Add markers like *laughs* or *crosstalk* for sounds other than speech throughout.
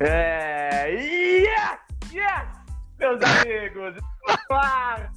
É. Yes! Yes! Meus amigos, tá no ar!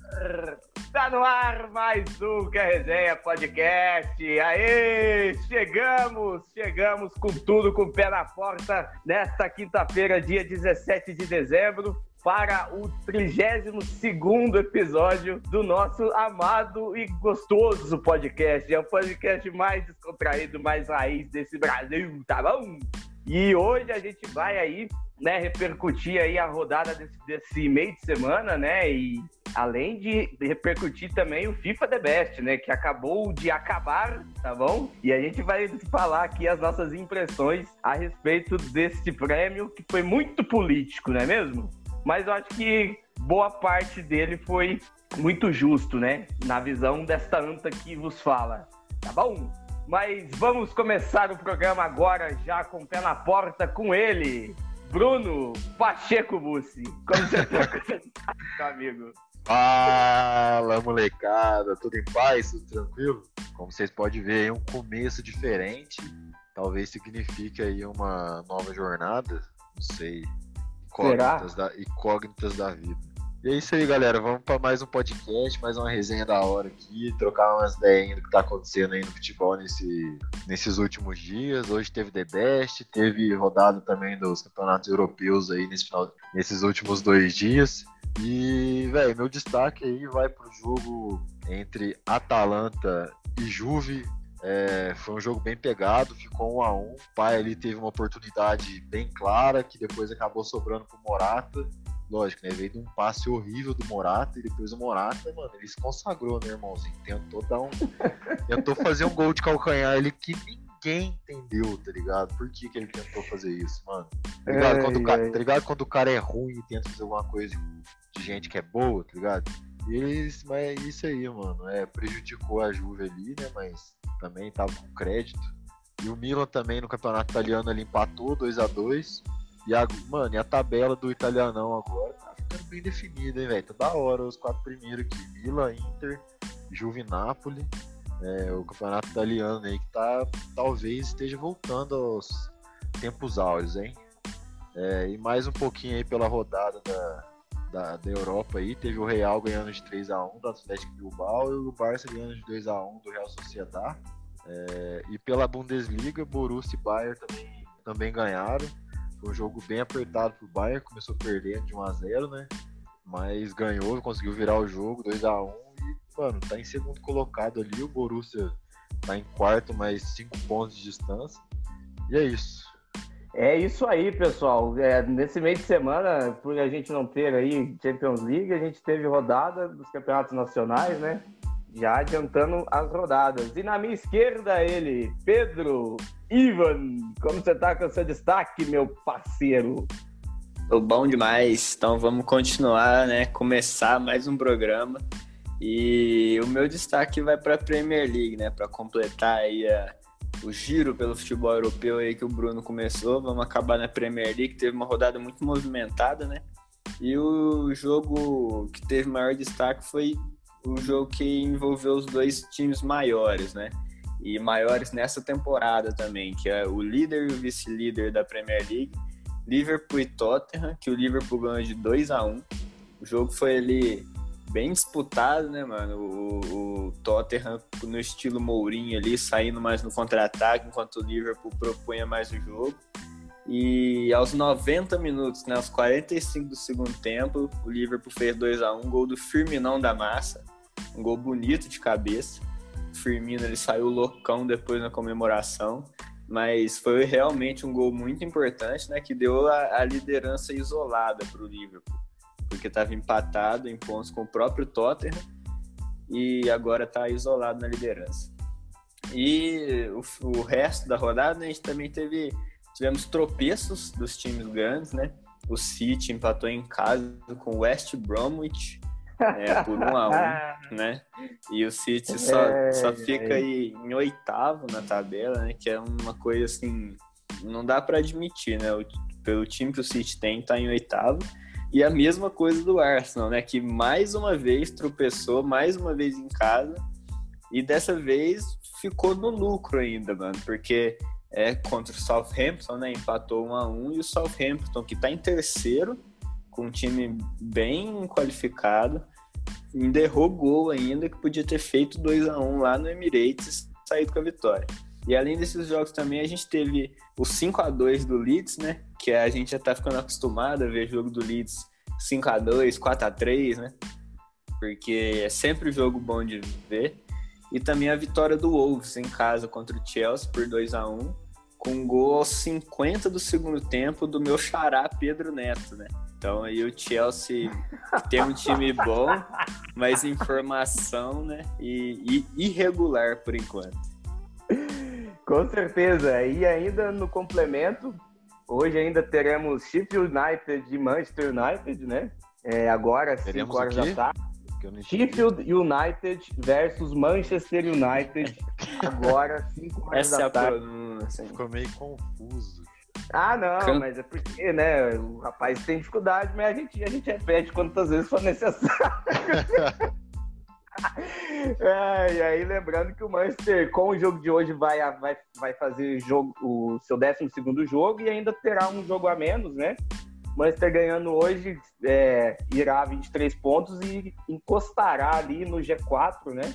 Tá no ar mais um Que é Resenha Podcast. Aê! Chegamos! Chegamos com tudo, com o pé na porta, nesta quinta-feira, dia 17 de dezembro para o 32 episódio do nosso amado e gostoso podcast. É o podcast mais descontraído, mais raiz desse Brasil, tá bom? E hoje a gente vai aí, né, repercutir aí a rodada desse, desse meio de semana, né? E além de repercutir também o FIFA The Best, né? Que acabou de acabar, tá bom? E a gente vai falar aqui as nossas impressões a respeito desse prêmio que foi muito político, não é mesmo? Mas eu acho que boa parte dele foi muito justo, né? Na visão desta anta que vos fala, tá bom? Mas vamos começar o programa agora, já com o pé na porta, com ele, Bruno Pacheco Bussi. Como você tá, meu *laughs* amigo? Fala, molecada, tudo em paz, tudo tranquilo? Como vocês podem ver, é um começo diferente, talvez signifique aí uma nova jornada, não sei, incógnitas, da, incógnitas da vida. E é isso aí, galera. Vamos para mais um podcast, mais uma resenha da hora aqui, trocar umas ideias do que tá acontecendo aí no futebol nesse, nesses últimos dias. Hoje teve The Best, teve rodada também dos campeonatos europeus aí nesse final, nesses últimos dois dias. E, velho, meu destaque aí vai pro jogo entre Atalanta e Juve. É, foi um jogo bem pegado, ficou um a um. O pai ali teve uma oportunidade bem clara, que depois acabou sobrando pro Morata lógico, né? Veio de um passe horrível do Morata e depois o Morata, mano, ele se consagrou, né, irmãozinho? Tentou dar um. *laughs* tentou fazer um gol de calcanhar ali que ninguém entendeu, tá ligado? Por que, que ele tentou fazer isso, mano? Tá ligado? É, quando, o cara, tá ligado? Quando o cara é ruim e tenta fazer alguma coisa de gente que é boa, tá ligado? E, mas é isso aí, mano. É, prejudicou a Juve ali, né? Mas também tava com crédito. E o Milan também no campeonato italiano ele empatou 2 a 2 e a, mano, e a tabela do italianão agora tá ficando bem definida, hein, velho? Tá da hora os quatro primeiros aqui. Milan, Inter, Juve Napoli. É, o campeonato italiano aí que tá, talvez esteja voltando aos tempos áureos, hein? É, e mais um pouquinho aí pela rodada da, da, da, Europa aí, teve o Real ganhando de 3x1 do Atlético Bilbao e o Barça ganhando de 2x1 do Real Sociedad. É, e pela Bundesliga, Borussia e Bayern também, também ganharam. Foi um jogo bem apertado pro Bayern, começou perdendo de 1 a 0 né? Mas ganhou, conseguiu virar o jogo 2 a 1 e, mano, tá em segundo colocado ali. O Borussia tá em quarto, mais 5 pontos de distância. E é isso. É isso aí, pessoal. É, nesse meio de semana, por a gente não ter aí Champions League, a gente teve rodada dos campeonatos nacionais, né? Já adiantando as rodadas. E na minha esquerda, ele, Pedro Ivan, como você tá com o seu destaque, meu parceiro? Tô bom demais, então vamos continuar, né? Começar mais um programa. E o meu destaque vai para a Premier League, né? Para completar aí a, o giro pelo futebol europeu aí que o Bruno começou. Vamos acabar na Premier League, teve uma rodada muito movimentada, né? E o jogo que teve maior destaque foi o jogo que envolveu os dois times maiores, né? E maiores nessa temporada também, que é o líder e o vice-líder da Premier League, Liverpool e Tottenham, que o Liverpool ganhou de 2 a 1 O jogo foi ali bem disputado, né, mano? O, o Tottenham no estilo Mourinho ali, saindo mais no contra-ataque, enquanto o Liverpool propunha mais o jogo. E aos 90 minutos, né, aos 45 do segundo tempo, o Liverpool fez 2 a 1 gol do Firminão da Massa, um gol bonito de cabeça. Firmino ele saiu loucão depois na comemoração, mas foi realmente um gol muito importante, né, que deu a, a liderança isolada para o Liverpool, porque estava empatado em pontos com o próprio Tottenham e agora está isolado na liderança. E o, o resto da rodada né, a gente também teve tivemos tropeços dos times grandes, né? O City empatou em casa com o West Bromwich é, por um a um, *laughs* né? E o City só, é, só fica é. aí em oitavo na tabela, né? Que é uma coisa assim, não dá para admitir, né? O, pelo time que o City tem, tá em oitavo. E a mesma coisa do Arsenal, né? Que mais uma vez tropeçou, mais uma vez em casa. E dessa vez ficou no lucro ainda, mano. Porque é contra o Southampton, né? Empatou 1 a 1 e o Southampton que está em terceiro, com um time bem qualificado, ainda errou gol ainda que podia ter feito 2 a 1 lá no Emirates, saído com a vitória. E além desses jogos também a gente teve o 5 a 2 do Leeds, né? Que a gente já tá ficando acostumado a ver jogo do Leeds 5 a 2, 4 a 3, né? Porque é sempre jogo bom de ver. E também a vitória do Wolves em casa contra o Chelsea por 2 a 1 com um gol aos 50 do segundo tempo do meu xará Pedro Neto, né? Então aí o Chelsea tem um time bom, mas em formação, né? E, e irregular por enquanto. Com certeza. E ainda no complemento, hoje ainda teremos Sheffield United e Manchester United, né? É, agora, 5 horas da tarde. Sheffield United versus Manchester United. *laughs* Agora, 5 horas Essa da é tarde. Pronúncia. Ficou meio confuso. Ah, não, Can- mas é porque, né, o rapaz tem dificuldade, mas a gente, a gente repete quantas vezes for necessário. É, e aí, lembrando que o Manchester, com o jogo de hoje, vai, vai, vai fazer jogo, o seu 12 jogo e ainda terá um jogo a menos, né? O Manchester ganhando hoje é, irá a 23 pontos e encostará ali no G4, né?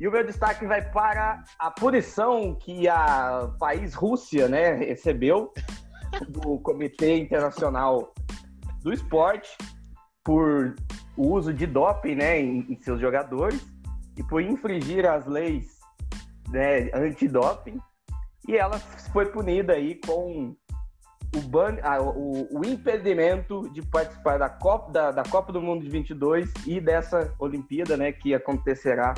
E o meu destaque vai para a punição que a país Rússia, né, recebeu do Comitê Internacional do Esporte por o uso de doping, né, em, em seus jogadores e por infringir as leis né, antidoping. E ela foi punida aí com o, ban, o, o impedimento de participar da Copa, da, da Copa do Mundo de 22 e dessa Olimpíada, né, que acontecerá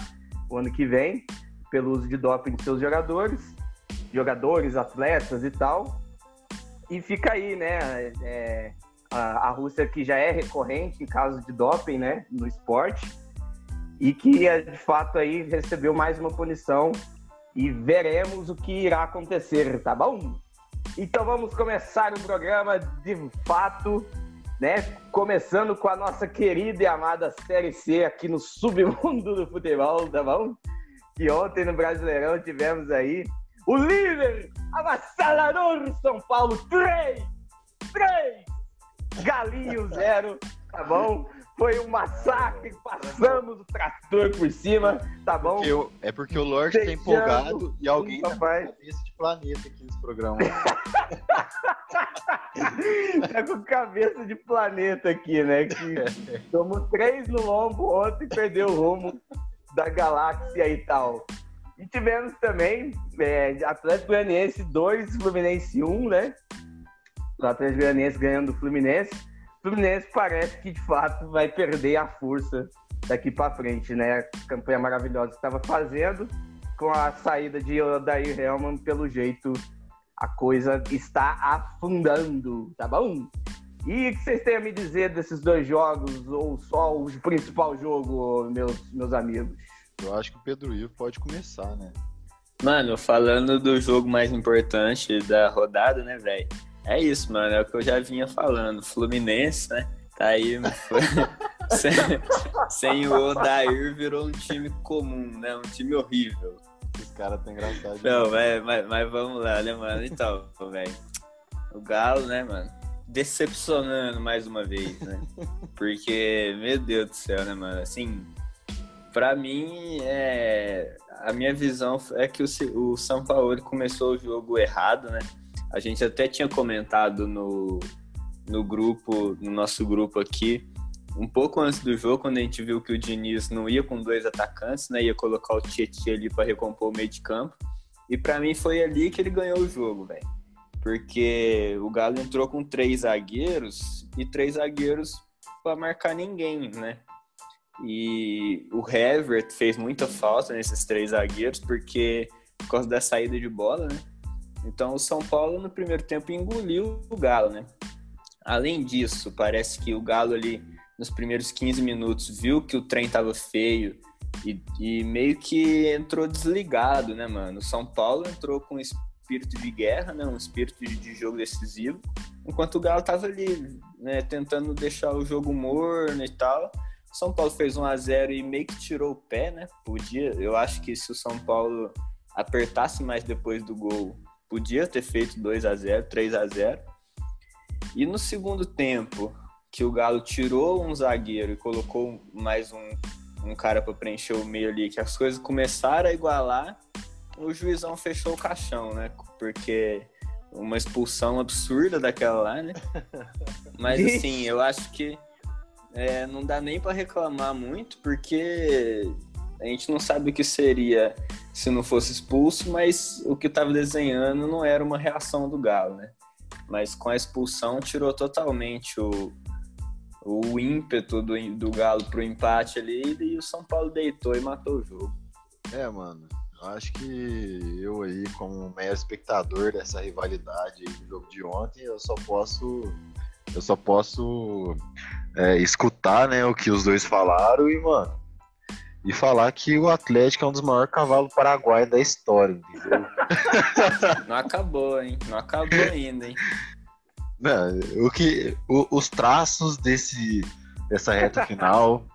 o ano que vem, pelo uso de doping de seus jogadores, jogadores, atletas e tal. E fica aí, né, é, a, a Rússia que já é recorrente em casos de doping, né, no esporte, e que é, de fato aí recebeu mais uma punição e veremos o que irá acontecer, tá bom? Então vamos começar o programa de fato, né? Começando com a nossa querida e amada Série C aqui no submundo do futebol, tá bom? Que ontem no Brasileirão tivemos aí o líder avassalador São Paulo 3, 3, Galinho 0, tá bom? Foi um massacre, passamos o trator por cima, tá bom? Porque eu- é porque o Lorde tá empolgado e alguém tá com papai. cabeça de planeta aqui nesse programa. *laughs* tá com cabeça de planeta aqui, né? Que *laughs* tomou três no lombo ontem e perdeu o rumo da galáxia e tal. E tivemos também é, Atlético Goianiense 2, Fluminense 1, né? O Atlético Goianiense ganhando do Fluminense. O Fluminense parece que de fato vai perder a força daqui para frente, né? A campanha maravilhosa que estava fazendo com a saída de Odair Helman, pelo jeito a coisa está afundando, tá bom? E o que vocês têm a me dizer desses dois jogos, ou só o principal jogo, meus, meus amigos? Eu acho que o Pedro Ivo pode começar, né? Mano, falando do jogo mais importante da rodada, né, velho? É isso, mano. É o que eu já vinha falando. Fluminense, né? Tá aí. foi- *laughs* sem, sem o Odair virou um time comum, né? Um time horrível. Esse cara tá engraçado. Não, mas, mas, mas vamos lá, né, mano? Então, velho. O Galo, né, mano? Decepcionando mais uma vez, né? Porque, meu Deus do céu, né, mano? Assim, pra mim, é... a minha visão é que o, o São Paulo começou o jogo errado, né? A gente até tinha comentado no, no grupo, no nosso grupo aqui, um pouco antes do jogo, quando a gente viu que o Diniz não ia com dois atacantes, né? Ia colocar o Tietchan ali para recompor o meio de campo. E para mim foi ali que ele ganhou o jogo, velho. Porque o Galo entrou com três zagueiros e três zagueiros para marcar ninguém, né? E o Hever fez muita falta nesses três zagueiros porque por causa da saída de bola, né? Então o São Paulo no primeiro tempo engoliu o Galo, né? Além disso, parece que o Galo ali nos primeiros 15 minutos viu que o trem tava feio e, e meio que entrou desligado, né, mano? O São Paulo entrou com espírito de guerra, né? Um espírito de, de jogo decisivo, enquanto o Galo tava ali, né, tentando deixar o jogo morno e tal. O São Paulo fez 1 a 0 e meio que tirou o pé, né? Podia, eu acho que se o São Paulo apertasse mais depois do gol, podia ter feito 2 a 0 3 a 0 E no segundo tempo, que o Galo tirou um zagueiro e colocou mais um, um cara para preencher o meio ali, que as coisas começaram a igualar, o juizão fechou o caixão, né? Porque uma expulsão absurda daquela lá, né? *laughs* Mas assim, eu acho que é, não dá nem para reclamar muito, porque a gente não sabe o que seria se não fosse expulso, mas o que estava desenhando não era uma reação do Galo, né? Mas com a expulsão tirou totalmente o, o ímpeto do, do Galo pro empate ali e o São Paulo deitou e matou o jogo. É, mano. Acho que eu aí, como mero espectador dessa rivalidade do jogo de ontem, eu só posso. Eu só posso é, escutar né, o que os dois falaram e, mano, e falar que o Atlético é um dos maiores cavalos paraguaios da história, entendeu? *laughs* Não acabou, hein? Não acabou ainda, hein? Não, o que, o, os traços desse, dessa reta final,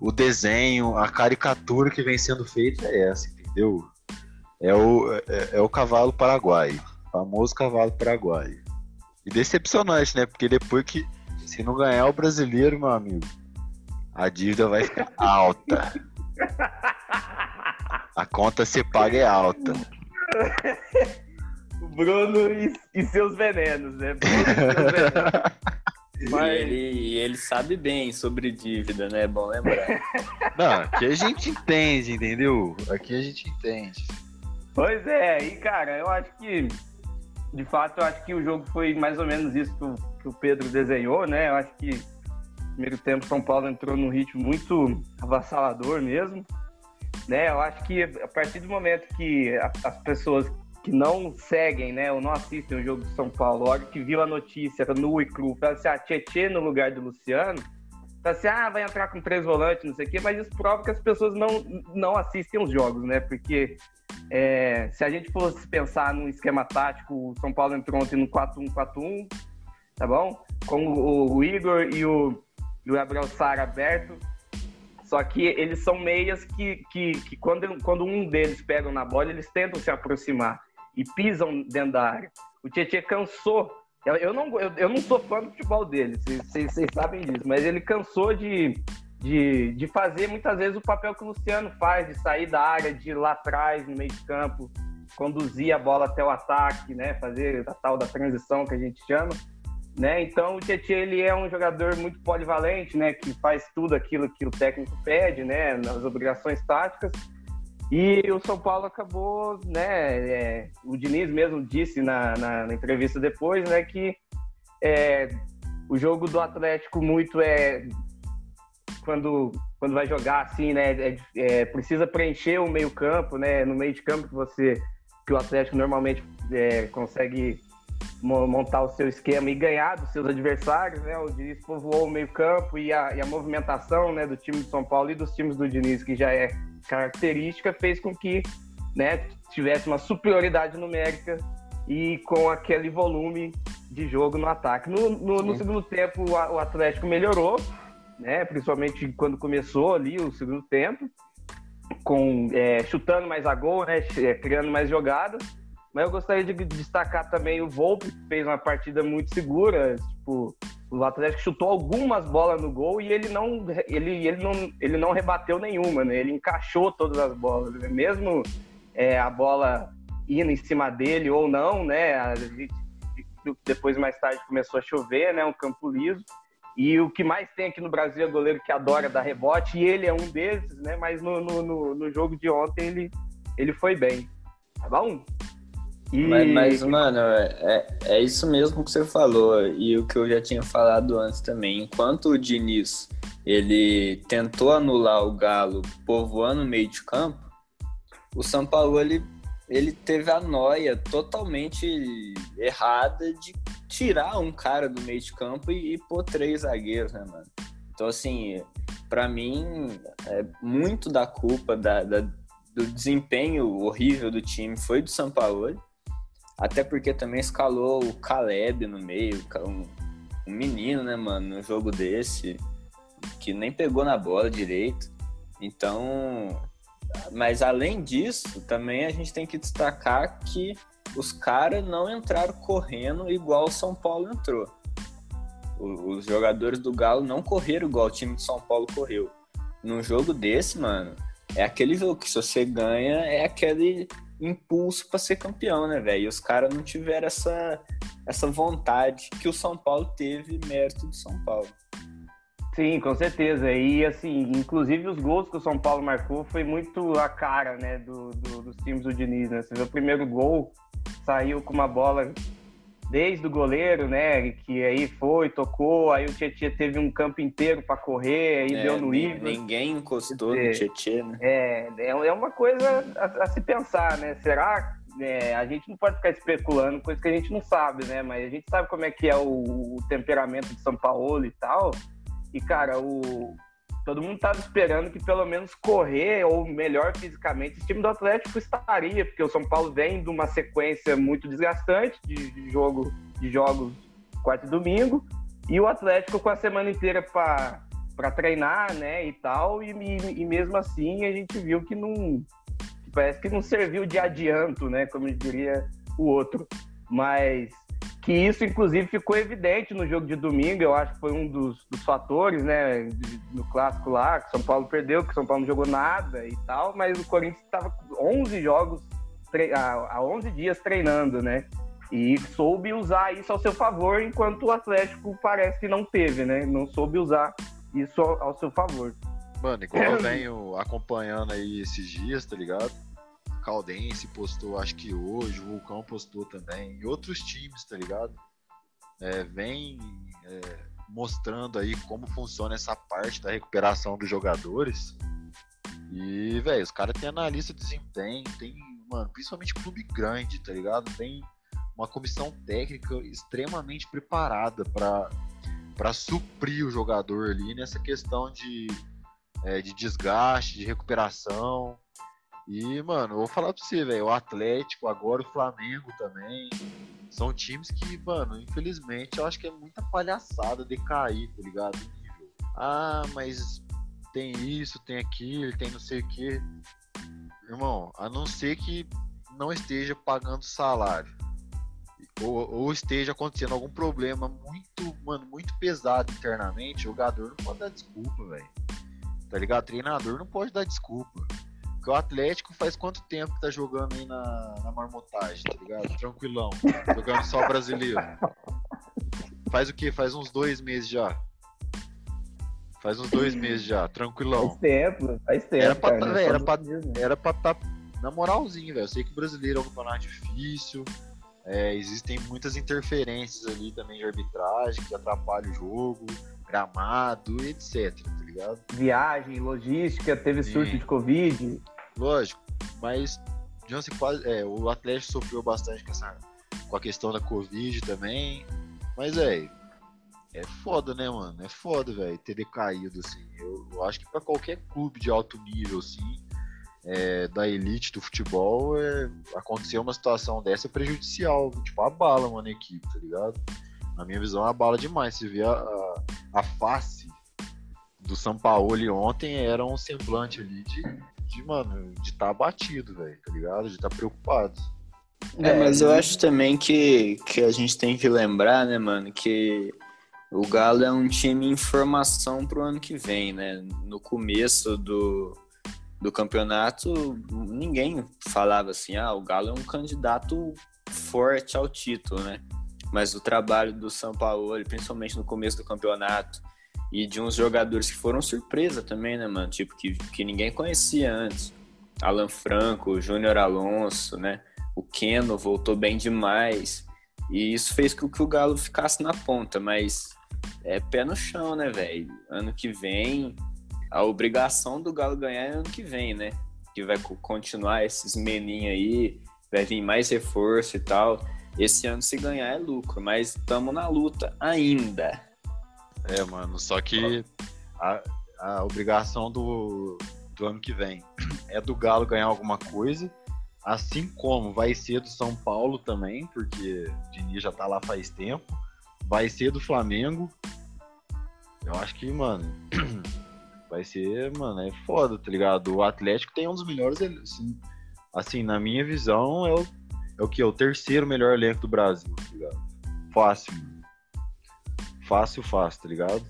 o desenho, a caricatura que vem sendo feita é essa, entendeu? É o, é, é o cavalo paraguaio, famoso cavalo paraguaio. E decepcionante, né? Porque depois que, se não ganhar o brasileiro, meu amigo, a dívida vai ficar alta. A conta se paga é alta. *laughs* Bruno e, e, seus venenos, né? Bruno e seus venenos. Mas... *laughs* ele, ele sabe bem sobre dívida, né? É bom lembrar. *laughs* Não, aqui a gente entende, entendeu? Aqui a gente entende. Pois é, e cara, eu acho que, de fato, eu acho que o jogo foi mais ou menos isso que o, que o Pedro desenhou, né? Eu acho que primeiro tempo São Paulo entrou num ritmo muito avassalador mesmo. Né? Eu acho que a partir do momento que as pessoas que não seguem, né, ou não assistem o jogo do São Paulo, a hora que viu a notícia no e cru, fala assim, ah, Tietê no lugar do Luciano, tá assim, ah, vai entrar com três volantes, não sei o quê, mas isso prova que as pessoas não, não assistem os jogos, né? Porque é, se a gente fosse pensar num esquema tático, o São Paulo entrou ontem no 4-1-4-1, tá bom? Com o, o Igor e o, e o Gabriel Sara aberto. Só que eles são meias que, que, que quando, quando um deles pega na bola, eles tentam se aproximar e pisam dentro da área. O Tietchan cansou. Eu, não, eu, eu, não sou fã do futebol dele, vocês sabem disso, mas ele cansou de, de, de fazer muitas vezes o papel que o Luciano faz, de sair da área, de ir lá atrás, no meio de campo, conduzir a bola até o ataque, né? Fazer a tal da transição que a gente chama. Né? Então o Tietchan ele é um jogador muito polivalente, né? Que faz tudo aquilo que o técnico pede, né? Nas obrigações táticas. E o São Paulo acabou, né? É, o Diniz mesmo disse na, na, na entrevista depois, né? Que é, o jogo do Atlético muito é quando quando vai jogar assim, né? É, é, precisa preencher o meio campo, né? No meio de campo que você que o Atlético normalmente é, consegue montar o seu esquema e ganhar dos seus adversários, né? O Diniz povoou o meio-campo e a, e a movimentação né, do time de São Paulo e dos times do Diniz, que já é característica, fez com que né, tivesse uma superioridade numérica e com aquele volume de jogo no ataque. No, no, no segundo tempo, o Atlético melhorou, né? Principalmente quando começou ali o segundo tempo, com é, chutando mais a gol, né? Criando mais jogadas mas eu gostaria de destacar também o Volpe, que fez uma partida muito segura. Tipo, o Atlético chutou algumas bolas no gol e ele não, ele, ele não, ele não rebateu nenhuma, né? Ele encaixou todas as bolas. Né? Mesmo é, a bola indo em cima dele ou não, né? A gente, depois, mais tarde, começou a chover, né? Um campo liso. E o que mais tem aqui no Brasil é goleiro que adora dar rebote, e ele é um desses, né? Mas no, no, no jogo de ontem ele, ele foi bem. Tá bom? E... Mas, mas, mano, é, é isso mesmo que você falou e o que eu já tinha falado antes também. Enquanto o Diniz ele tentou anular o Galo povoando o meio de campo, o São Paulo ele, ele teve a noia totalmente errada de tirar um cara do meio de campo e, e pôr três zagueiros, né, mano? Então, assim, para mim, é muito da culpa da, da, do desempenho horrível do time foi do São Paulo até porque também escalou o Caleb no meio, um, um menino, né, mano, num jogo desse, que nem pegou na bola direito. Então, mas além disso, também a gente tem que destacar que os caras não entraram correndo igual o São Paulo entrou. Os jogadores do Galo não correram igual o time de São Paulo correu. Num jogo desse, mano, é aquele jogo que se você ganha, é aquele impulso para ser campeão, né, velho? Os caras não tiveram essa, essa vontade que o São Paulo teve mérito do São Paulo. Sim, com certeza. E assim, inclusive os gols que o São Paulo marcou foi muito a cara, né, do, do dos times do Diniz, né? Você vê o primeiro gol, saiu com uma bola desde o goleiro, né? Que aí foi, tocou, aí o Tietchan teve um campo inteiro para correr, aí é, deu no Ivo. Ninguém encostou no Tietchan, né? É, é, é uma coisa a, a se pensar, né? Será é, a gente não pode ficar especulando coisa que a gente não sabe, né? Mas a gente sabe como é que é o, o temperamento de São Paulo e tal. E, cara, o, todo mundo estava esperando que pelo menos correr ou melhor fisicamente esse time do Atlético estaria, porque o São Paulo vem de uma sequência muito desgastante de jogo de jogos quarto e domingo e o Atlético com a semana inteira para para treinar, né, e tal, e, e, e, mesmo assim a gente viu que não parece que não serviu de adianto, né, como diria o outro, mas que isso, inclusive, ficou evidente no jogo de domingo. Eu acho que foi um dos, dos fatores, né? No clássico lá, que São Paulo perdeu, que São Paulo não jogou nada e tal, mas o Corinthians estava 11 jogos, há 11 dias treinando, né? E soube usar isso ao seu favor, enquanto o Atlético parece que não teve, né? Não soube usar isso ao seu favor. Mano, igual eu venho acompanhando aí esses dias, tá ligado? Caldense postou, acho que hoje, o Vulcão postou também, e outros times, tá ligado? É, vem é, mostrando aí como funciona essa parte da recuperação dos jogadores. E, velho, os caras têm analista de desempenho, tem, mano, principalmente clube grande, tá ligado? Tem uma comissão técnica extremamente preparada para suprir o jogador ali nessa questão de, é, de desgaste, de recuperação. E, mano, vou falar pra você, velho, o Atlético, agora o Flamengo também, são times que, mano, infelizmente, eu acho que é muita palhaçada de cair, tá ligado? Ah, mas tem isso, tem aquilo, tem não sei o que. Irmão, a não ser que não esteja pagando salário. Ou, ou, esteja acontecendo algum problema muito, mano, muito pesado internamente, o jogador não pode dar desculpa, velho. Tá ligado? O treinador não pode dar desculpa. Porque o Atlético faz quanto tempo que tá jogando aí na, na marmotagem, tá ligado? Tranquilão. jogando só brasileiro. Faz o quê? Faz uns dois meses já. Faz uns dois meses já, tranquilão. Faz tempo, faz tempo. Era pra, cara, tá, era, pra, era pra tá na moralzinha, velho. Eu sei que o brasileiro é um campeonato difícil. É, existem muitas interferências ali também de arbitragem que atrapalham o jogo, gramado, etc, tá ligado? Viagem, logística, teve Sim. surto de Covid. Lógico, mas Johnson quase, é, o Atlético sofreu bastante com, essa, com a questão da Covid também. Mas, é, é foda, né, mano? É foda, velho, ter decaído, assim. Eu, eu, acho que para qualquer clube de alto nível, assim, é, da elite do futebol, é, acontecer uma situação dessa é prejudicial. Tipo, abala, mano, a equipe, tá ligado? Na minha visão, abala demais. Você vê a, a, a face do São Paulo ontem era um semblante ali de de, mano, de estar tá abatido, velho, tá ligado? De estar tá preocupado. É, mas eu acho também que, que a gente tem que lembrar, né, mano, que o Galo é um time em formação pro ano que vem, né? No começo do, do campeonato, ninguém falava assim, ah, o Galo é um candidato forte ao título, né? Mas o trabalho do São Paulo, principalmente no começo do campeonato, e de uns jogadores que foram surpresa também, né, mano? Tipo, que, que ninguém conhecia antes. Alan Franco, Júnior Alonso, né? O Keno voltou bem demais. E isso fez com que o Galo ficasse na ponta, mas é pé no chão, né, velho? Ano que vem, a obrigação do Galo ganhar é ano que vem, né? Que vai continuar esses meninhos aí, vai vir mais reforço e tal. Esse ano, se ganhar, é lucro, mas estamos na luta ainda. É, mano, só que a, a obrigação do, do ano que vem *clears throat* é do Galo ganhar alguma coisa, assim como vai ser do São Paulo também, porque o Diniz já tá lá faz tempo, vai ser do Flamengo. Eu acho que, mano, *clears throat* vai ser, mano, é foda, tá ligado? O Atlético tem um dos melhores, assim, assim na minha visão, é o, é o que? É o terceiro melhor elenco do Brasil, tá ligado? Fácil, mano. Fácil, fácil, tá ligado?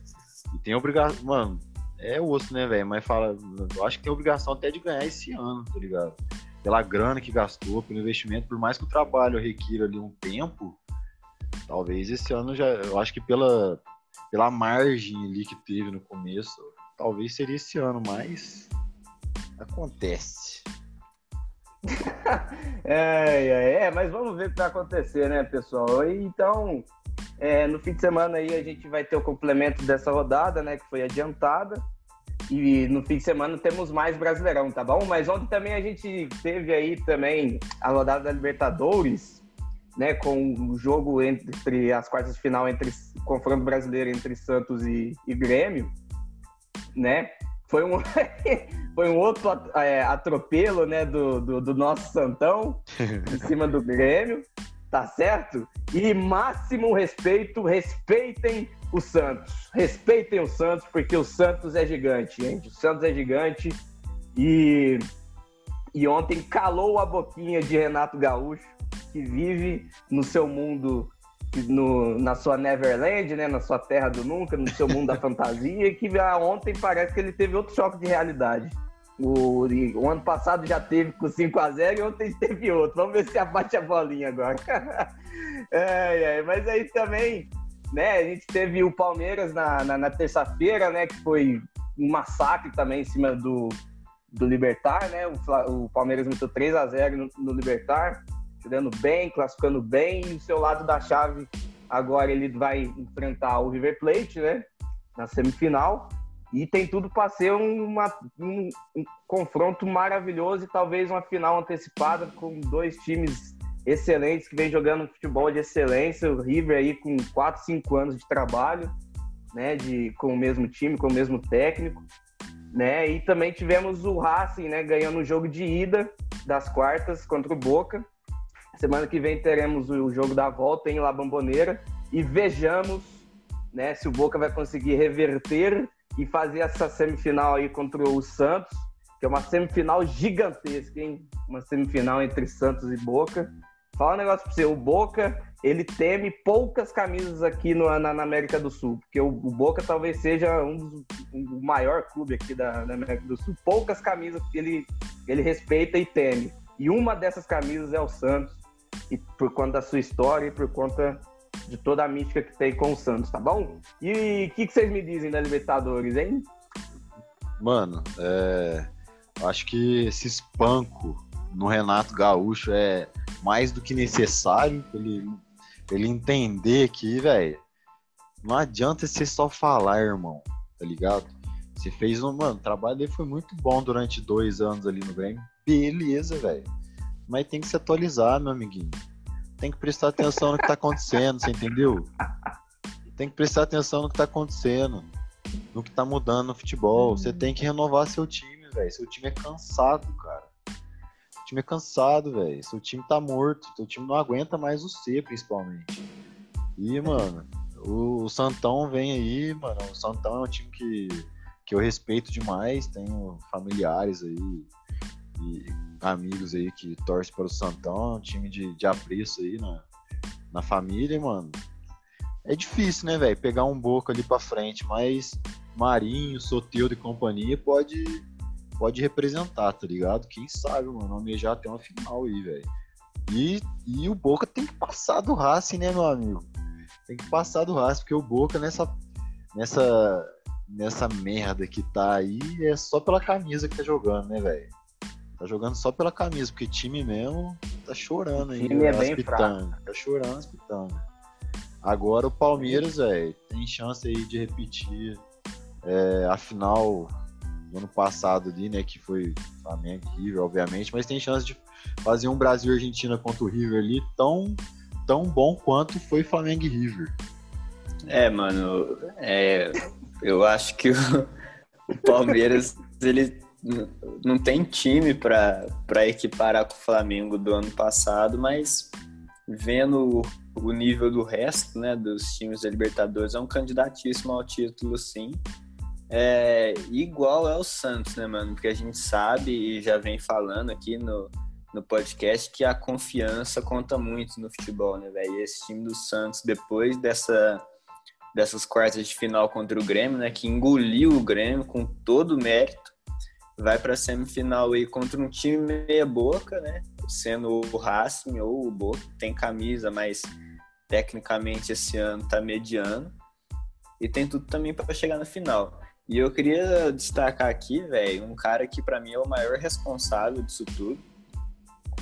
E tem obrigação. Mano, é osso, né, velho? Mas fala. Eu acho que tem obrigação até de ganhar esse ano, tá ligado? Pela grana que gastou, pelo investimento, por mais que o trabalho requira ali um tempo, talvez esse ano já. Eu acho que pela, pela margem ali que teve no começo, talvez seria esse ano, mas acontece. *laughs* é, é, é, mas vamos ver o que vai acontecer, né, pessoal? Então, é, no fim de semana aí a gente vai ter o complemento dessa rodada, né, que foi adiantada. E no fim de semana temos mais Brasileirão, tá bom? Mas ontem também a gente teve aí também a rodada da Libertadores, né, com o jogo entre as quartas de final entre confronto brasileiro entre Santos e, e Grêmio, né? Foi um, *laughs* foi um outro é, atropelo, né, do, do, do nosso Santão em cima do Grêmio, tá certo? E máximo respeito, respeitem o Santos. Respeitem o Santos, porque o Santos é gigante, gente. O Santos é gigante e, e ontem calou a boquinha de Renato Gaúcho, que vive no seu mundo no, na sua Neverland, né, na sua terra do nunca, no seu mundo da *laughs* fantasia, que ontem parece que ele teve outro choque de realidade. O, o ano passado já teve com 5 a 0 e ontem teve outro. Vamos ver se abate a bolinha agora. *laughs* é, é, mas aí também, né, a gente teve o Palmeiras na, na, na terça-feira, né, que foi um massacre também em cima do, do Libertar, né? O, o Palmeiras meteu 3 a 0 no, no Libertar jogando bem, classificando bem, e o seu lado da chave agora ele vai enfrentar o River Plate, né? Na semifinal. E tem tudo para ser uma, um, um, confronto maravilhoso e talvez uma final antecipada com dois times excelentes que vem jogando futebol de excelência. O River aí com 4, 5 anos de trabalho, né? De, com o mesmo time, com o mesmo técnico. Né? E também tivemos o Racing, né, ganhando o jogo de ida das quartas contra o Boca. Semana que vem teremos o jogo da volta em La Bombonera e vejamos né, se o Boca vai conseguir reverter e fazer essa semifinal aí contra o Santos, que é uma semifinal gigantesca, hein? Uma semifinal entre Santos e Boca. Fala um negócio pra você, o Boca, ele teme poucas camisas aqui no, na, na, América do Sul, porque o, o, Boca talvez seja um dos um, o maior clube aqui da, América do Sul. Poucas camisas que ele, ele respeita e teme. E uma dessas camisas é o Santos e por conta da sua história e por conta de toda a mística que tem com o Santos, tá bom? E o que, que, vocês me dizem da Libertadores, hein? Mano, é... acho que esse espanco no Renato Gaúcho é mais do que necessário ele, ele entender que, velho, não adianta você só falar, irmão, tá ligado? Você fez um, mano, o trabalho dele foi muito bom durante dois anos ali no Grêmio. Beleza, velho mas tem que se atualizar, meu amiguinho. Tem que prestar atenção no que tá acontecendo, você entendeu? Tem que prestar atenção no que tá acontecendo, no que tá mudando no futebol. Você tem que renovar seu time, velho. Seu time é cansado, cara. O time é cansado, velho. Seu time tá morto. Seu time não aguenta mais o C, principalmente. E, mano, o, o Santão vem aí, mano. O Santão é um time que, que eu respeito demais. Tenho familiares aí. E amigos aí que torcem para o Santão, time de, de apreço aí na, na família, mano. É difícil, né, velho, pegar um Boca ali para frente, mas Marinho, Soteldo e companhia pode pode representar, tá ligado? Quem sabe, mano, almejar até uma final aí, velho. E, e o Boca tem que passar do Racing, né, meu amigo? Tem que passar do Racing, porque o Boca nessa nessa nessa merda que tá aí é só pela camisa que tá jogando, né, velho? Tá jogando só pela camisa, porque time mesmo tá chorando aí. time é bem fraco. Tá chorando as pitangas. Agora o Palmeiras, velho, tem chance aí de repetir é, a final do ano passado ali, né? Que foi Flamengo e River, obviamente, mas tem chance de fazer um Brasil e Argentina contra o River ali tão, tão bom quanto foi Flamengo e River. É, mano, é, eu acho que o, o Palmeiras ele não tem time para equiparar com o Flamengo do ano passado, mas vendo o nível do resto, né, dos times da Libertadores, é um candidatíssimo ao título, sim. É igual é o Santos, né, mano? Porque a gente sabe e já vem falando aqui no, no podcast que a confiança conta muito no futebol, né, velho? Esse time do Santos, depois dessa, dessas quartas de final contra o Grêmio, né, que engoliu o Grêmio com todo o mérito, vai para a semifinal aí contra um time meia boca, né? Sendo o Racing ou o Boca, tem camisa, mas tecnicamente esse ano tá mediano. E tem tudo também para chegar na final. E eu queria destacar aqui, velho, um cara que para mim é o maior responsável disso tudo,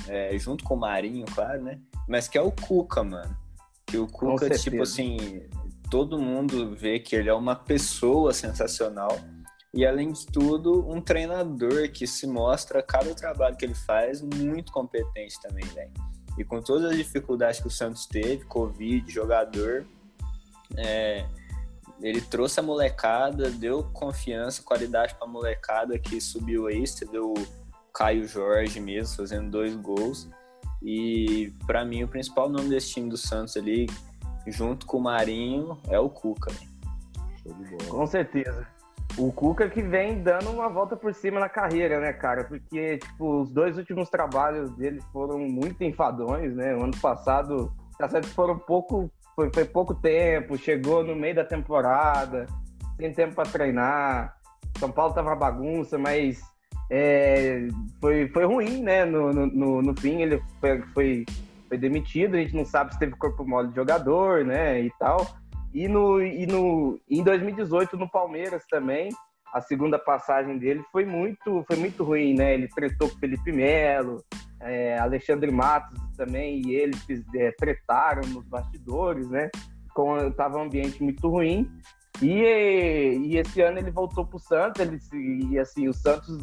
é, junto com o Marinho, claro, né? Mas que é o Cuca, mano. Que o Cuca, tipo assim, todo mundo vê que ele é uma pessoa sensacional. E além de tudo, um treinador que se mostra cada trabalho que ele faz muito competente também, velho. E com todas as dificuldades que o Santos teve, Covid, jogador, é, ele trouxe a molecada, deu confiança, qualidade pra molecada que subiu aí, você deu Caio Jorge mesmo, fazendo dois gols. E para mim o principal nome desse time do Santos ali, junto com o Marinho, é o Cuca. Com certeza. O Cuca que vem dando uma volta por cima na carreira, né, cara? Porque, tipo, os dois últimos trabalhos dele foram muito enfadões, né? O ano passado, tá certo, foram pouco, foi, foi pouco tempo, chegou no meio da temporada, sem tempo para treinar. São Paulo tava uma bagunça, mas é, foi, foi ruim, né? No, no, no fim, ele foi, foi, foi, demitido. A gente não sabe se teve corpo mole de jogador, né? E tal. E, no, e no, em 2018, no Palmeiras também, a segunda passagem dele foi muito, foi muito ruim, né? Ele tretou com Felipe Melo, é, Alexandre Matos também, e eles é, tretaram nos bastidores, né? Com, tava um ambiente muito ruim. E, e esse ano ele voltou para o Santos, ele, e assim, o Santos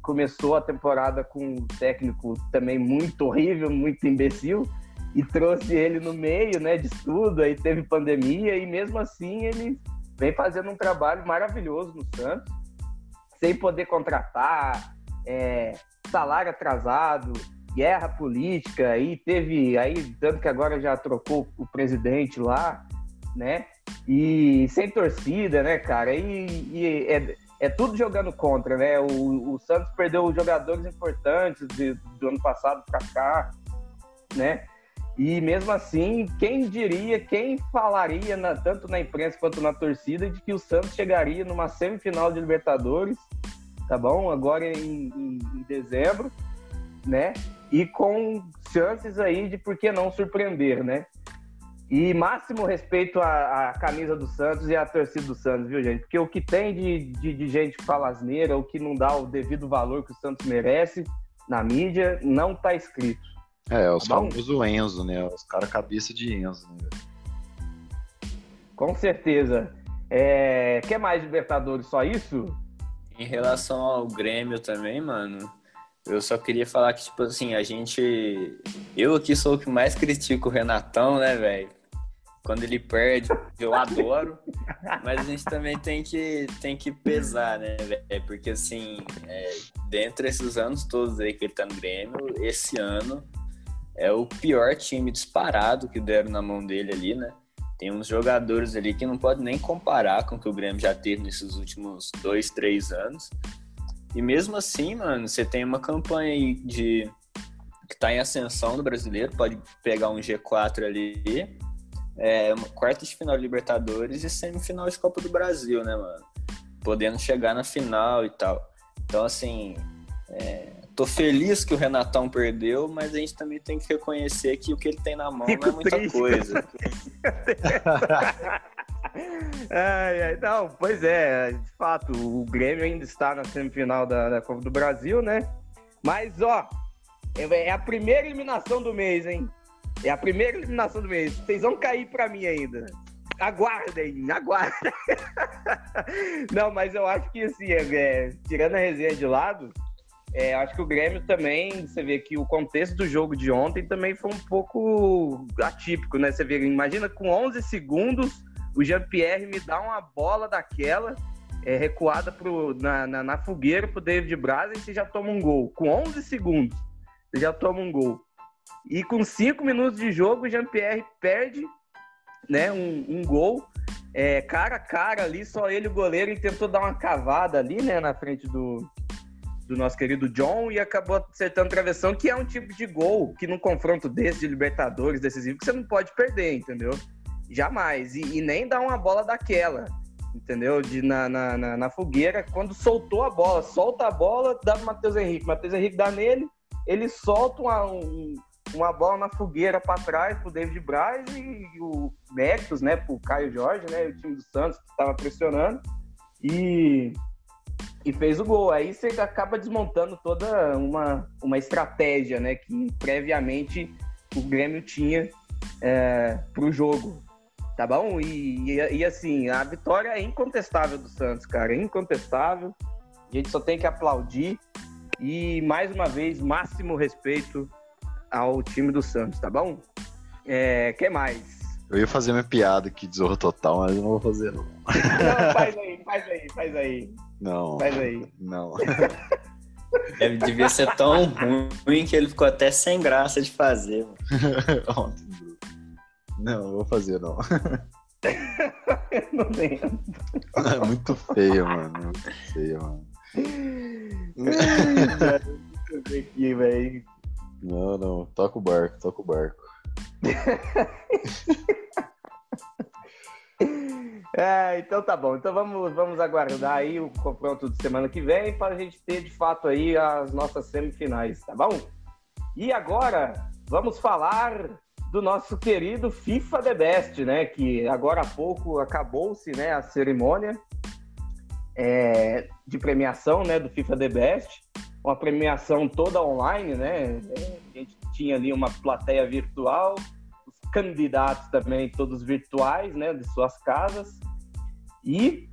começou a temporada com um técnico também muito horrível, muito imbecil, e trouxe ele no meio, né, de tudo, aí teve pandemia, e mesmo assim ele vem fazendo um trabalho maravilhoso no Santos, sem poder contratar, é, salário atrasado, guerra política, aí teve, aí tanto que agora já trocou o presidente lá, né, e sem torcida, né, cara, e, e é, é tudo jogando contra, né? O, o Santos perdeu jogadores importantes de, do ano passado para cá, né? E mesmo assim, quem diria, quem falaria, na, tanto na imprensa quanto na torcida, de que o Santos chegaria numa semifinal de Libertadores, tá bom? Agora em, em, em dezembro, né? E com chances aí de por que não surpreender, né? E máximo respeito à, à, camisa do Santos e à torcida do Santos, viu, gente? Porque o que tem de, de, de gente que fala asneira, o que não dá o devido valor que o Santos merece na mídia, não tá escrito. É, os tá famosos Enzo, né? Os caras cabeça de Enzo, né? Com certeza. É... Quer mais Libertadores, só isso? Em relação ao Grêmio também, mano, eu só queria falar que, tipo assim, a gente. Eu aqui sou o que mais critico o Renatão, né, velho? quando ele perde, eu adoro, mas a gente também tem que, tem que pesar, né, velho? Porque, assim, é, dentre esses anos todos aí que ele tá no Grêmio, esse ano é o pior time disparado que deram na mão dele ali, né? Tem uns jogadores ali que não pode nem comparar com o que o Grêmio já teve nesses últimos dois, três anos. E mesmo assim, mano, você tem uma campanha aí de que tá em ascensão do brasileiro, pode pegar um G4 ali é, quarta de final de Libertadores e semifinal de Copa do Brasil, né, mano? Podendo chegar na final e tal. Então, assim, é, tô feliz que o Renatão perdeu, mas a gente também tem que reconhecer que o que ele tem na mão Fico não é muita triste. coisa. *laughs* ai, ai, não, pois é, de fato, o Grêmio ainda está na semifinal da, da Copa do Brasil, né? Mas, ó, é, é a primeira eliminação do mês, hein? É a primeira eliminação do mês. Vocês vão cair para mim ainda. Aguardem, aguardem. *laughs* Não, mas eu acho que, assim, é, é, tirando a resenha de lado, é, acho que o Grêmio também, você vê que o contexto do jogo de ontem também foi um pouco atípico, né? Você vê, imagina com 11 segundos, o Jean-Pierre me dá uma bola daquela, é, recuada pro, na, na, na fogueira pro David Braz e você já toma um gol. Com 11 segundos, você já toma um gol. E com cinco minutos de jogo, o Jean-Pierre perde né, um, um gol é, cara a cara ali, só ele o goleiro, e tentou dar uma cavada ali, né, na frente do, do nosso querido John e acabou acertando travessão, que é um tipo de gol que num confronto desse de Libertadores decisivo que você não pode perder, entendeu? Jamais. E, e nem dar uma bola daquela, entendeu? De, na, na, na, na, fogueira, quando soltou a bola, solta a bola, dá pro Matheus Henrique. Matheus Henrique dá nele, ele solta uma, um, uma bola na fogueira para trás pro David Braz e, e o méritos, né, pro Caio Jorge, né, o time do Santos que estava pressionando. E e fez o gol. Aí você acaba desmontando toda uma, uma estratégia, né? Que previamente o Grêmio tinha é, para o jogo. Tá bom? E, e, e, assim, a vitória é incontestável do Santos, cara. É incontestável. A gente só tem que aplaudir. E mais uma vez, máximo respeito ao time do Santos, tá bom? É, que mais? Eu ia fazer minha piada aqui de Zorro Total, mas eu não vou fazer, não. Não, faz aí, faz aí, faz aí. Não. Faz aí. Não. *laughs* Deve, devia ser tão ruim que ele ficou até sem graça de fazer. *laughs* Ontem, Não, vou fazer, não. *laughs* não lembro. É muito feio, mano. Muito feio, mano. aqui, velho. Não, não. Toca o barco, toca o barco. *laughs* É, então tá bom. Então vamos, vamos aguardar aí o confronto de semana que vem para a gente ter de fato aí as nossas semifinais, tá bom? E agora vamos falar do nosso querido FIFA The Best, né? Que agora há pouco acabou-se, né, a cerimônia é, de premiação, né, do FIFA The Best, uma premiação toda online, né? A gente tinha ali uma plateia virtual, candidatos também todos virtuais, né, de suas casas. E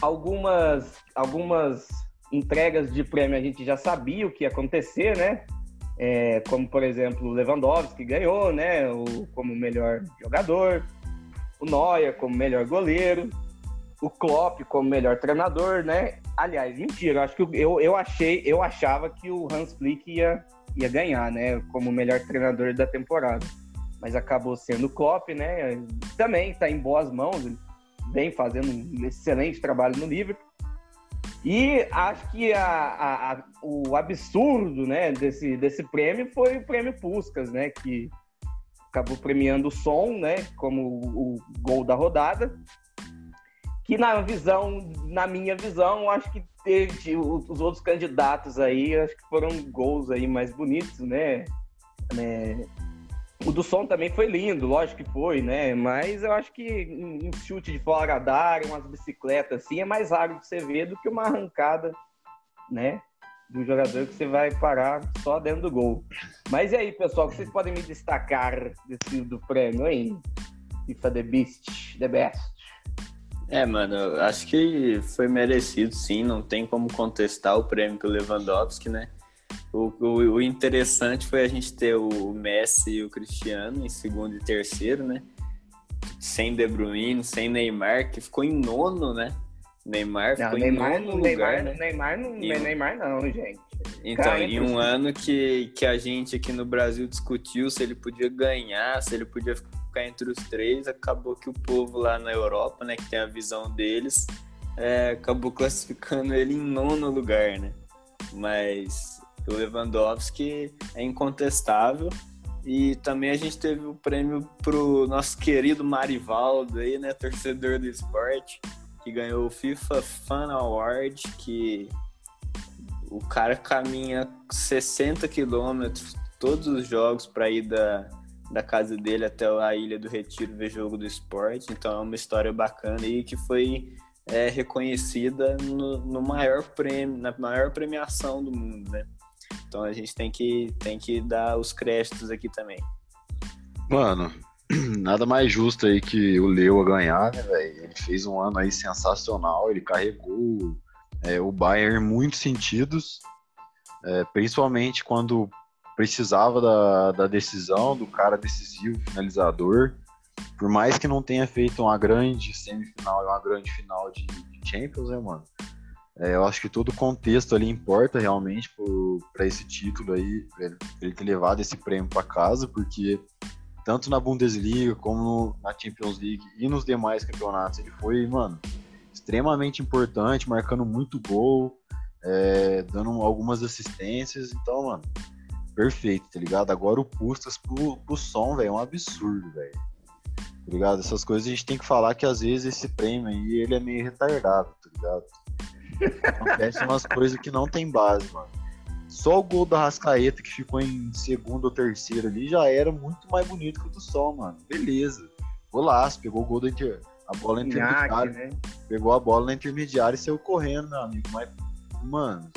algumas, algumas entregas de prêmio a gente já sabia o que ia acontecer, né? É, como, por exemplo, o Lewandowski ganhou, né? O, como melhor jogador, o Neuer como melhor goleiro, o Klopp como melhor treinador, né? Aliás, mentira, acho que eu, eu achei, eu achava que o Hans Flick ia, ia ganhar, né? Como melhor treinador da temporada. Mas acabou sendo Klopp, né? Também está em boas mãos, vem fazendo um excelente trabalho no Liverpool. E acho que a, a, a, o absurdo né, desse, desse prêmio foi o prêmio Puskas, né, que acabou premiando o som né, como o, o gol da rodada. Que na visão, na minha visão, acho que teve os outros candidatos aí, acho que foram gols aí mais bonitos, né? né o do som também foi lindo, lógico que foi, né? Mas eu acho que um chute de fora da área, umas bicicletas assim, é mais raro de você ver do que uma arrancada, né? Do jogador que você vai parar só dentro do gol. Mas e aí, pessoal, vocês podem me destacar desse, do prêmio, hein? FIFA The Beast, The Best. É, mano, acho que foi merecido, sim. Não tem como contestar o prêmio pro Lewandowski, né? O, o, o, interessante foi a gente ter o Messi e o Cristiano em segundo e terceiro, né? Sem De Bruyne, sem Neymar, que ficou em nono, né? Neymar ficou Neymar, em nono Neymar, lugar, né? Neymar, não, E- Neymar não, gente. Então, Cara, em um ano que, que a gente aqui no Brasil discutiu se ele podia ganhar, se ele podia ficar entre os três, acabou que o povo lá na Europa, né, que tem a visão deles, é, acabou classificando ele em nono lugar, né? Mas o Lewandowski é incontestável. E também a gente teve o prêmio pro nosso querido Marivaldo aí, né, torcedor do esporte, que ganhou o FIFA Fan Award, que o cara caminha 60 quilômetros todos os jogos para ir da, da casa dele até a Ilha do Retiro ver jogo do esporte. Então é uma história bacana aí que foi é, reconhecida no, no maior prêmio, na maior premiação do mundo, né? Então a gente tem que, tem que dar os créditos aqui também. Mano, *clears throat* nada mais justo aí que o Leo a ganhar, né, velho? Ele fez um ano aí sensacional, ele carregou é, o Bayern em muitos sentidos, é, principalmente quando precisava da, da decisão, do cara decisivo, finalizador. Por mais que não tenha feito uma grande semifinal e uma grande final de, de Champions, né, mano? É, eu acho que todo o contexto ali importa realmente para esse título aí, pra ele, pra ele ter levado esse prêmio para casa, porque tanto na Bundesliga como no- na Champions League e nos demais campeonatos ele foi, mano, extremamente importante, marcando muito gol, é, dando algumas assistências. Então, mano, perfeito, tá ligado? Agora o Pustas pro, pro som, velho, é um absurdo, velho. Tá ligado? Essas coisas a gente tem que falar que às vezes esse prêmio aí, ele é meio retardado, tá ligado? Acontecem umas coisas que não tem base, mano. Só o gol da Rascaeta, que ficou em segundo ou terceiro ali, já era muito mais bonito que o do Sol, mano. Beleza. Golaço, pegou o gol da inter... a bola na intermediária. Né? Pegou a bola na intermediária e saiu correndo, meu amigo. Mas, mano,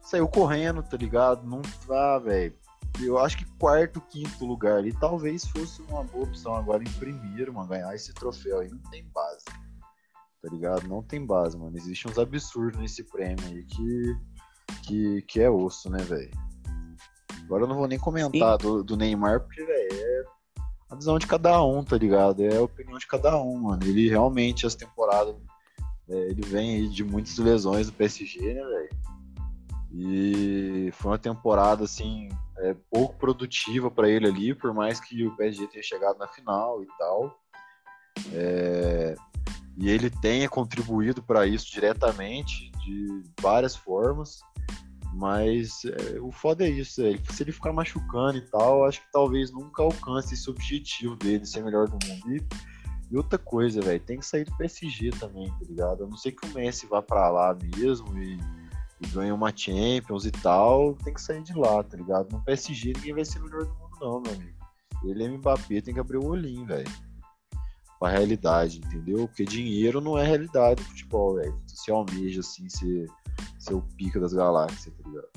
saiu correndo, tá ligado? Não tá, velho. Eu acho que quarto, quinto lugar ali talvez fosse uma boa opção agora em primeiro, mano, ganhar esse troféu aí não tem base. Tá ligado? Não tem base, mano. Existem uns absurdos nesse prêmio aí que que, que é osso, né, velho? Agora eu não vou nem comentar do, do, Neymar, porque, velho, é a visão de cada um, tá ligado? É a opinião de cada um, mano. Ele realmente, essa temporada, é, ele vem aí de muitas lesões do PSG, né, velho? E foi uma temporada, assim, é, pouco produtiva para ele ali, por mais que o PSG tenha chegado na final e tal. É, e ele tenha contribuído para isso diretamente, de várias formas. Mas é, o foda é isso, é, se ele ficar machucando e tal, acho que talvez nunca alcance esse objetivo dele, ser melhor do mundo. E, e outra coisa, velho, tem que sair do PSG também, tá ligado? A não sei que o Messi vá para lá mesmo e, e ganhe uma Champions e tal, tem que sair de lá, tá ligado? No PSG ninguém vai ser melhor do mundo, não, meu amigo. Ele é Mbappé, tem que abrir o olhinho, velho. Pra realidade, entendeu? Porque dinheiro não é realidade do futebol, velho. Se almeja, assim, ser ser o pico das galáxias, tá ligado?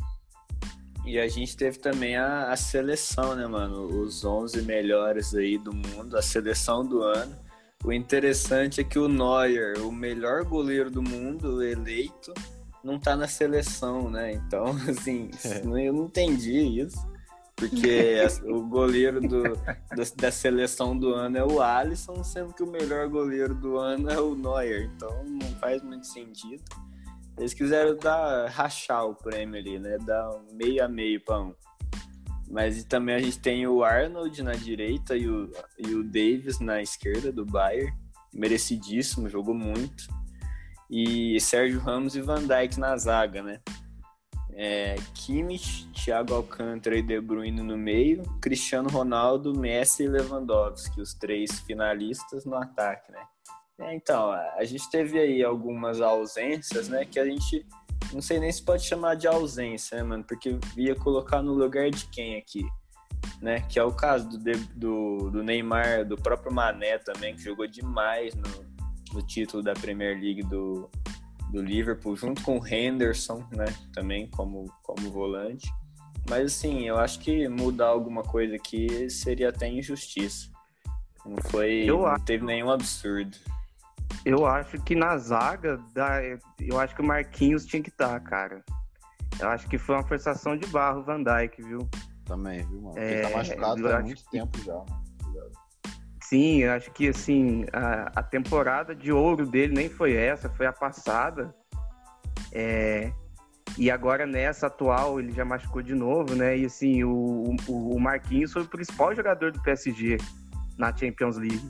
E a gente teve também a, a, seleção, né, mano? Os 11 melhores aí do mundo, a seleção do ano. O interessante é que o Neuer, o melhor goleiro do mundo eleito, não tá na seleção, né? Então, *laughs* assim, é. eu não entendi isso. Porque o goleiro do, da, da, seleção do ano é o Alisson, sendo que o melhor goleiro do ano é o Neuer. Então, não faz muito sentido. Eles quiseram dar, rachar o prêmio ali, né? Dar meio a meio para um. Mas também a gente tem o Arnold na direita e o, e o Davis na esquerda do Bayern. Merecidíssimo, jogou muito. E Sérgio Ramos e Van Dijk na zaga, né? É, Kimmich, Thiago Alcântara e De Bruyne no meio, Cristiano Ronaldo, Messi e Lewandowski, os três finalistas no ataque, né? É, então, a gente teve aí algumas ausências, né? Que a gente não sei nem se pode chamar de ausência, né, mano? Porque ia colocar no lugar de quem aqui, né? Que é o caso do, do, do Neymar, do próprio Mané também, que jogou demais no, no título da Premier League do, do Liverpool, junto com o Henderson, né? Também como, como volante. Mas assim, eu acho que mudar alguma coisa aqui seria até injustiça. Não foi. Eu não teve nenhum absurdo. Eu acho que na zaga, eu acho que o Marquinhos tinha que estar, cara. Eu acho que foi uma forçação de barro o Van Dijk, viu? Também, viu, mano? É, Ele tá machucado há muito que... tempo já, mano. Sim, acho que assim, a, a, temporada de ouro dele nem foi essa, foi a passada. É, e agora nessa atual ele já machucou de novo, né? E assim, o, o, o Marquinhos foi o principal jogador do PSG na Champions League.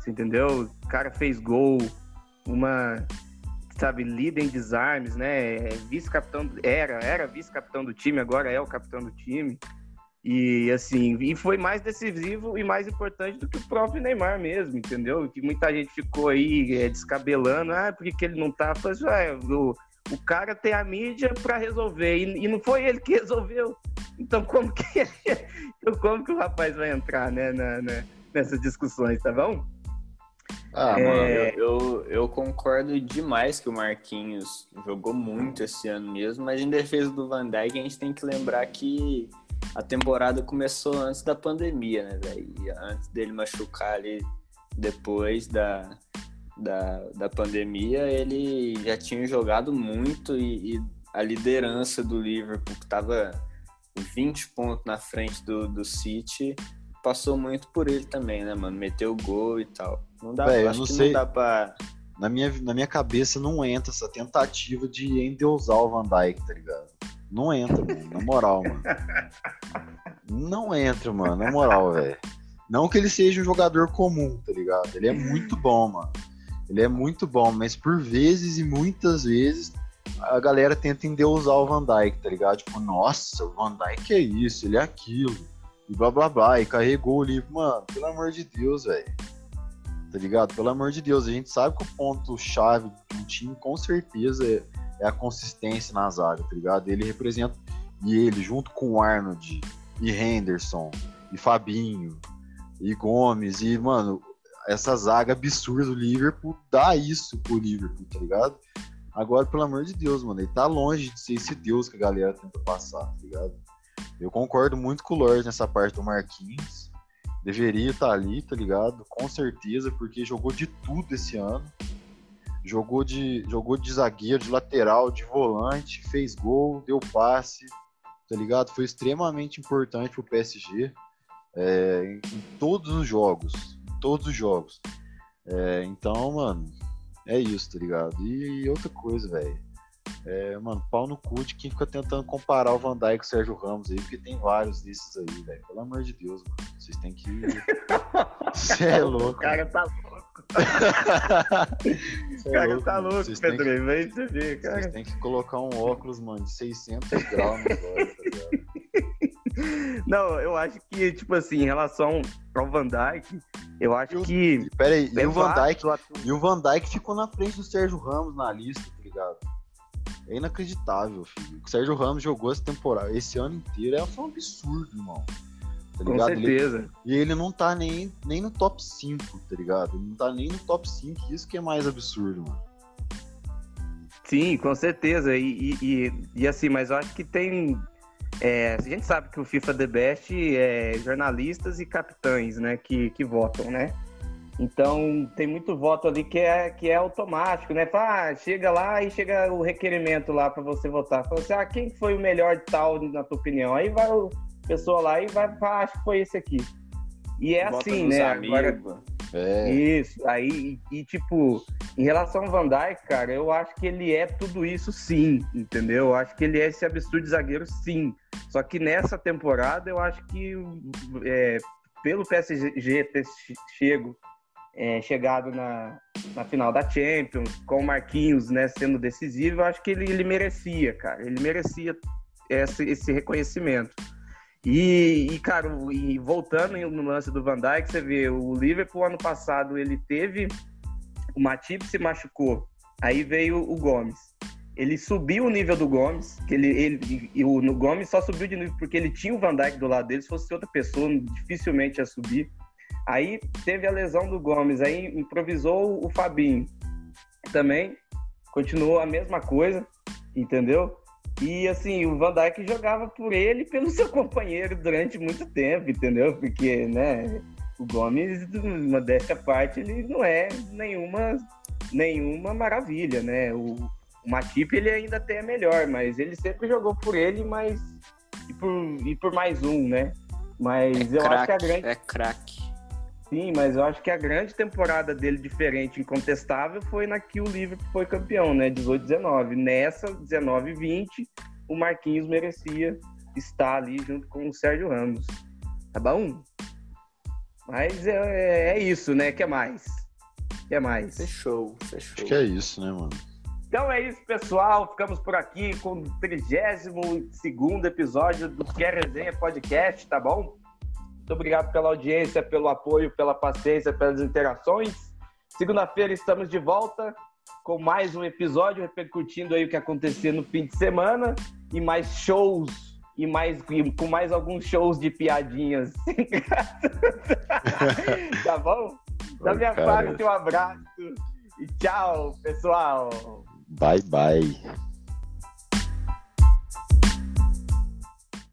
Você entendeu? O cara fez gol, uma, sabe, líder em desarmes, né? É vice-capitão, era, era vice-capitão do time, agora é o capitão do time. E assim, e foi mais decisivo e mais importante do que o próprio Neymar mesmo, entendeu? Que muita gente ficou aí é, descabelando, ah, por que ele não tá? Falei, ah, o, o cara tem a mídia para resolver, e, e, não foi ele que *laughs* resolveu. Então como que, *laughs* como que o rapaz vai entrar, né, na, na, nessas discussões, tá bom? Ah, é... mano, eu, eu, eu, concordo demais que o Marquinhos jogou muito esse ano mesmo, mas em defesa do Van Dijk a gente tem que lembrar que a temporada começou antes da pandemia, né, velho? Antes dele machucar ali depois da, da, da pandemia, ele já tinha jogado muito e, e a liderança do Liverpool, que tava 20 pontos na frente do, do City, passou muito por ele também, né, mano? Meteu gol e tal. Não dá, Véio, eu não sei. Não dá pra... na, minha, na minha cabeça não entra essa tentativa de endeusar o Van Dyke, tá ligado? Não entra, mano. Na moral, mano. Não entra, mano. Na moral, velho. Não que ele seja um jogador comum, tá ligado? Ele é muito bom, mano. Ele é muito bom, mas por vezes e muitas vezes a galera tenta endeusar o Van Dyke, tá ligado? Tipo, nossa, o Van Dyke é isso, ele é aquilo. E blá blá blá. E carregou o livro. Mano, pelo amor de Deus, velho. Tá ligado? Pelo amor de Deus, a gente sabe que o ponto-chave um time, com certeza, é, é a consistência na zaga, tá ligado? Ele representa. E ele, junto com Arnold, e Henderson, e Fabinho, e Gomes, e, mano, essa zaga absurda do Liverpool dá isso pro Liverpool, tá ligado? Agora, pelo amor de Deus, mano, ele tá longe de ser esse Deus que a galera tenta passar, tá ligado? Eu concordo muito com o Lorde nessa parte do Marquinhos. Deveria estar tá ali, tá ligado? Com certeza, porque jogou de tudo esse ano. Jogou de, jogou de zagueiro, de lateral, de volante, fez gol, deu passe, tá ligado? Foi extremamente importante pro PSG é, em, em todos os jogos. Em todos os jogos. É, então, mano, é isso, tá ligado? E, e outra coisa, velho. É, mano, pau no cu de quem fica tentando comparar o Van Dijk com o Sérgio Ramos aí, porque tem vários desses aí, velho. Pelo amor de Deus, mano. Vocês têm que. *laughs* Você é louco. O cara tá louco. o é cara louco, tá louco, Pedro. Que... Vem ver, cara. Vocês têm que colocar um óculos, mano, de 600 graus tá ligado? Não, eu acho que, tipo assim, em relação ao Van Dyke, eu acho o, que. Pera aí, e o, Van Dyke, e o Van Dyke ficou na frente do Sérgio Ramos na lista, tá ligado? É inacreditável, filho. O Sérgio Ramos jogou essa temporada, esse ano inteiro, é um absurdo, irmão. Tá Com certeza. Ele, e ele não tá nem, nem no top 5, tá ligado? Ele não tá nem no top 5, isso que é mais absurdo, mano. Sim, com certeza. E, e, e, assim, mas eu acho que tem é, a gente sabe que o FIFA The Best é jornalistas e capitães, né, que, que votam, né? Então tem muito voto ali que é, que é automático, né? Fala, ah, chega lá e chega o requerimento lá para você votar. Fala assim, ah, quem foi o melhor de tal, na tua opinião? Aí vai o pessoa lá e vai falar, ah, acho que foi esse aqui. E é Vota assim, né? Agora, é. Isso, aí, e, e, tipo, em relação ao Van Dijk, cara, eu acho que ele é tudo isso sim, entendeu? Eu acho que ele é esse absurdo zagueiro sim. Só que nessa temporada eu acho que é, pelo PSG ter chego, é, chegado na, na final da Champions, com o Marquinhos né, sendo decisivo, eu acho que ele, ele merecia, cara. Ele merecia esse, esse reconhecimento. E, e, cara, e voltando no lance do Van Dijk, você vê, o Liverpool ano passado ele teve. O Matip se machucou. Aí veio o Gomes. Ele subiu o nível do Gomes, que ele, ele e o Gomes só subiu de nível porque ele tinha o Van Dijk do lado dele. Se fosse outra pessoa, dificilmente ia subir. Aí teve a lesão do Gomes, aí improvisou o Fabinho. Também continuou a mesma coisa, entendeu? E assim, o Van Dijk jogava por ele e pelo seu companheiro durante muito tempo, entendeu? Porque, né, o Gomes, modéstia à parte, ele não é nenhuma, nenhuma maravilha, né? O, o Matip ele ainda até é melhor, mas ele sempre jogou por ele, mas e por, e por mais um, né? Mas é eu crack, acho que a grande. É craque. Sim, mas eu acho que a grande temporada dele diferente, incontestável, foi na que o Liverpool foi campeão, né? 18-19. Nessa, 19-20, o Marquinhos merecia estar ali junto com o Sérgio Ramos. Tá bom? Mas é, é isso, né? que mais? que mais? Fechou, fechou. Acho que é isso, né, mano? Então é isso, pessoal. Ficamos por aqui com o 32 episódio do Quer Resenha Podcast, tá bom? Muito obrigado pela audiência, pelo apoio, pela paciência, pelas interações. Segunda-feira estamos de volta com mais um episódio repercutindo aí o que aconteceu no fim de semana e mais shows e mais com mais alguns shows de piadinhas. *laughs* tá bom? Da minha parte, um abraço e tchau, pessoal. Bye bye.